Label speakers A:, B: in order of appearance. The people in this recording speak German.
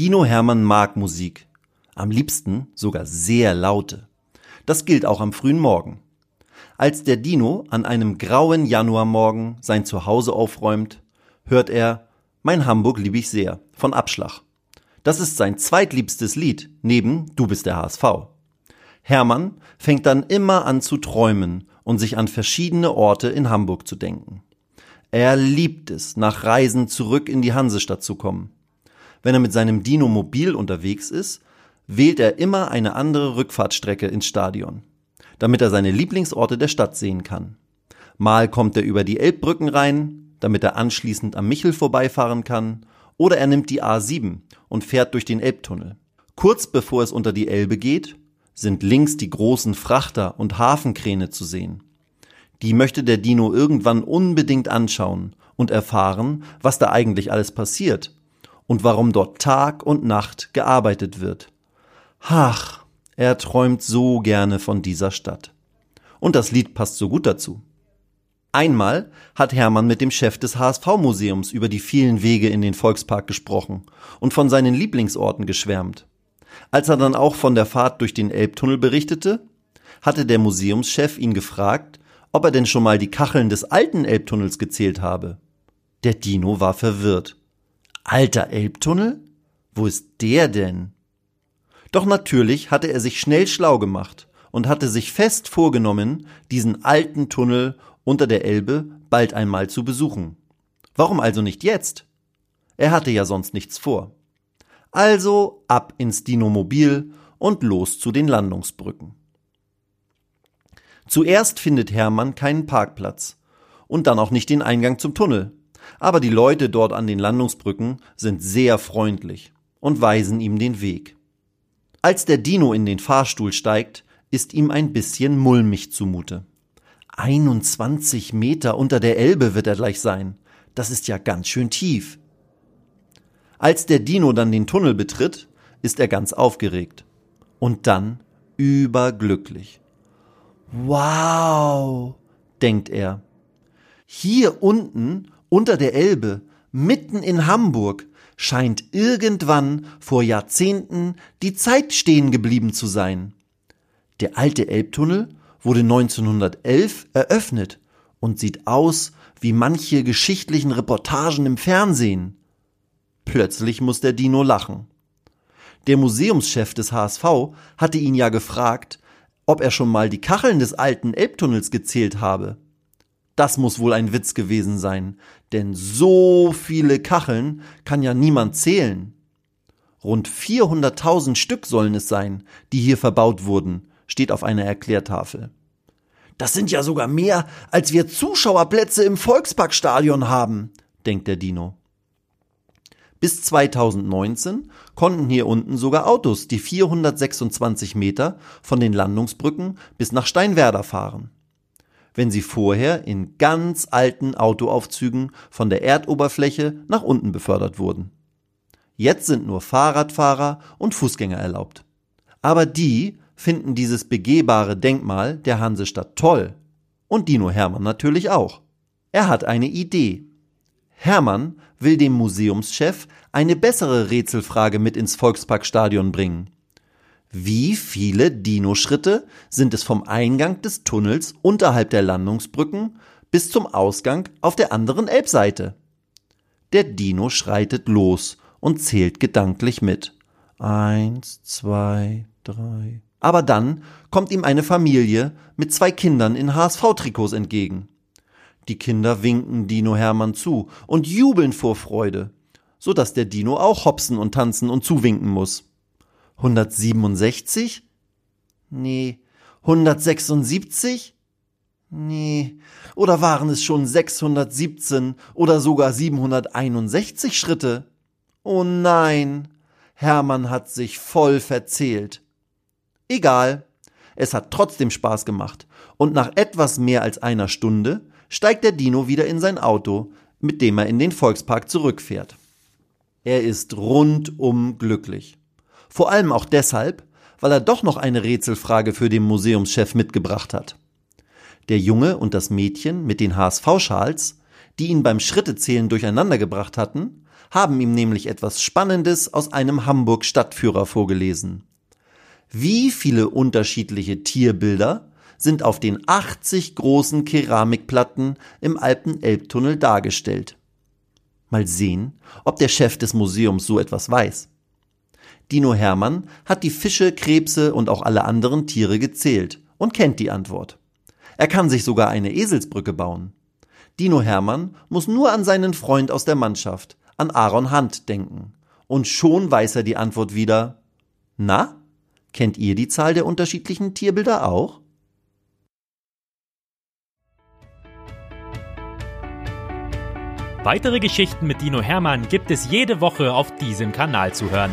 A: Dino Hermann mag Musik, am liebsten sogar sehr laute. Das gilt auch am frühen Morgen. Als der Dino an einem grauen Januarmorgen sein Zuhause aufräumt, hört er Mein Hamburg lieb ich sehr von Abschlag. Das ist sein zweitliebstes Lied neben Du bist der HSV. Hermann fängt dann immer an zu träumen und sich an verschiedene Orte in Hamburg zu denken. Er liebt es, nach Reisen zurück in die Hansestadt zu kommen. Wenn er mit seinem Dino mobil unterwegs ist, wählt er immer eine andere Rückfahrtstrecke ins Stadion, damit er seine Lieblingsorte der Stadt sehen kann. Mal kommt er über die Elbbrücken rein, damit er anschließend am Michel vorbeifahren kann, oder er nimmt die A7 und fährt durch den Elbtunnel. Kurz bevor es unter die Elbe geht, sind links die großen Frachter und Hafenkräne zu sehen. Die möchte der Dino irgendwann unbedingt anschauen und erfahren, was da eigentlich alles passiert und warum dort Tag und Nacht gearbeitet wird. Ach, er träumt so gerne von dieser Stadt. Und das Lied passt so gut dazu. Einmal hat Hermann mit dem Chef des HSV-Museums über die vielen Wege in den Volkspark gesprochen und von seinen Lieblingsorten geschwärmt. Als er dann auch von der Fahrt durch den Elbtunnel berichtete, hatte der Museumschef ihn gefragt, ob er denn schon mal die Kacheln des alten Elbtunnels gezählt habe. Der Dino war verwirrt. Alter Elbtunnel? Wo ist der denn? Doch natürlich hatte er sich schnell schlau gemacht und hatte sich fest vorgenommen, diesen alten Tunnel unter der Elbe bald einmal zu besuchen. Warum also nicht jetzt? Er hatte ja sonst nichts vor. Also ab ins Dinomobil und los zu den Landungsbrücken. Zuerst findet Hermann keinen Parkplatz und dann auch nicht den Eingang zum Tunnel aber die Leute dort an den Landungsbrücken sind sehr freundlich und weisen ihm den Weg. Als der Dino in den Fahrstuhl steigt, ist ihm ein bisschen mulmig zumute. 21 Meter unter der Elbe wird er gleich sein. Das ist ja ganz schön tief. Als der Dino dann den Tunnel betritt, ist er ganz aufgeregt. Und dann überglücklich. Wow, denkt er. Hier unten unter der Elbe, mitten in Hamburg, scheint irgendwann vor Jahrzehnten die Zeit stehen geblieben zu sein. Der alte Elbtunnel wurde 1911 eröffnet und sieht aus wie manche geschichtlichen Reportagen im Fernsehen. Plötzlich muss der Dino lachen. Der Museumschef des HSV hatte ihn ja gefragt, ob er schon mal die Kacheln des alten Elbtunnels gezählt habe. Das muss wohl ein Witz gewesen sein, denn so viele Kacheln kann ja niemand zählen. Rund 400.000 Stück sollen es sein, die hier verbaut wurden, steht auf einer Erklärtafel. Das sind ja sogar mehr, als wir Zuschauerplätze im Volksparkstadion haben, denkt der Dino. Bis 2019 konnten hier unten sogar Autos die 426 Meter von den Landungsbrücken bis nach Steinwerder fahren wenn sie vorher in ganz alten Autoaufzügen von der Erdoberfläche nach unten befördert wurden. Jetzt sind nur Fahrradfahrer und Fußgänger erlaubt. Aber die finden dieses begehbare Denkmal der Hansestadt toll. Und Dino Hermann natürlich auch. Er hat eine Idee. Hermann will dem Museumschef eine bessere Rätselfrage mit ins Volksparkstadion bringen. Wie viele Dino-Schritte sind es vom Eingang des Tunnels unterhalb der Landungsbrücken bis zum Ausgang auf der anderen Elbseite? Der Dino schreitet los und zählt gedanklich mit. Eins, zwei, drei. Aber dann kommt ihm eine Familie mit zwei Kindern in HSV-Trikots entgegen. Die Kinder winken Dino Hermann zu und jubeln vor Freude, so dass der Dino auch hopsen und tanzen und zuwinken muss. 167? Nee. 176? Nee. Oder waren es schon 617 oder sogar 761 Schritte? Oh nein, Hermann hat sich voll verzählt. Egal, es hat trotzdem Spaß gemacht, und nach etwas mehr als einer Stunde steigt der Dino wieder in sein Auto, mit dem er in den Volkspark zurückfährt. Er ist rundum glücklich. Vor allem auch deshalb, weil er doch noch eine Rätselfrage für den Museumschef mitgebracht hat. Der Junge und das Mädchen mit den HSV-Schals, die ihn beim Schrittezählen durcheinander gebracht hatten, haben ihm nämlich etwas Spannendes aus einem Hamburg-Stadtführer vorgelesen. Wie viele unterschiedliche Tierbilder sind auf den 80 großen Keramikplatten im Alpen-Elbtunnel dargestellt? Mal sehen, ob der Chef des Museums so etwas weiß. Dino Hermann hat die Fische, Krebse und auch alle anderen Tiere gezählt und kennt die Antwort. Er kann sich sogar eine Eselsbrücke bauen. Dino Hermann muss nur an seinen Freund aus der Mannschaft, an Aaron Hunt, denken. Und schon weiß er die Antwort wieder. Na? Kennt ihr die Zahl der unterschiedlichen Tierbilder auch?
B: Weitere Geschichten mit Dino Hermann gibt es jede Woche auf diesem Kanal zu hören.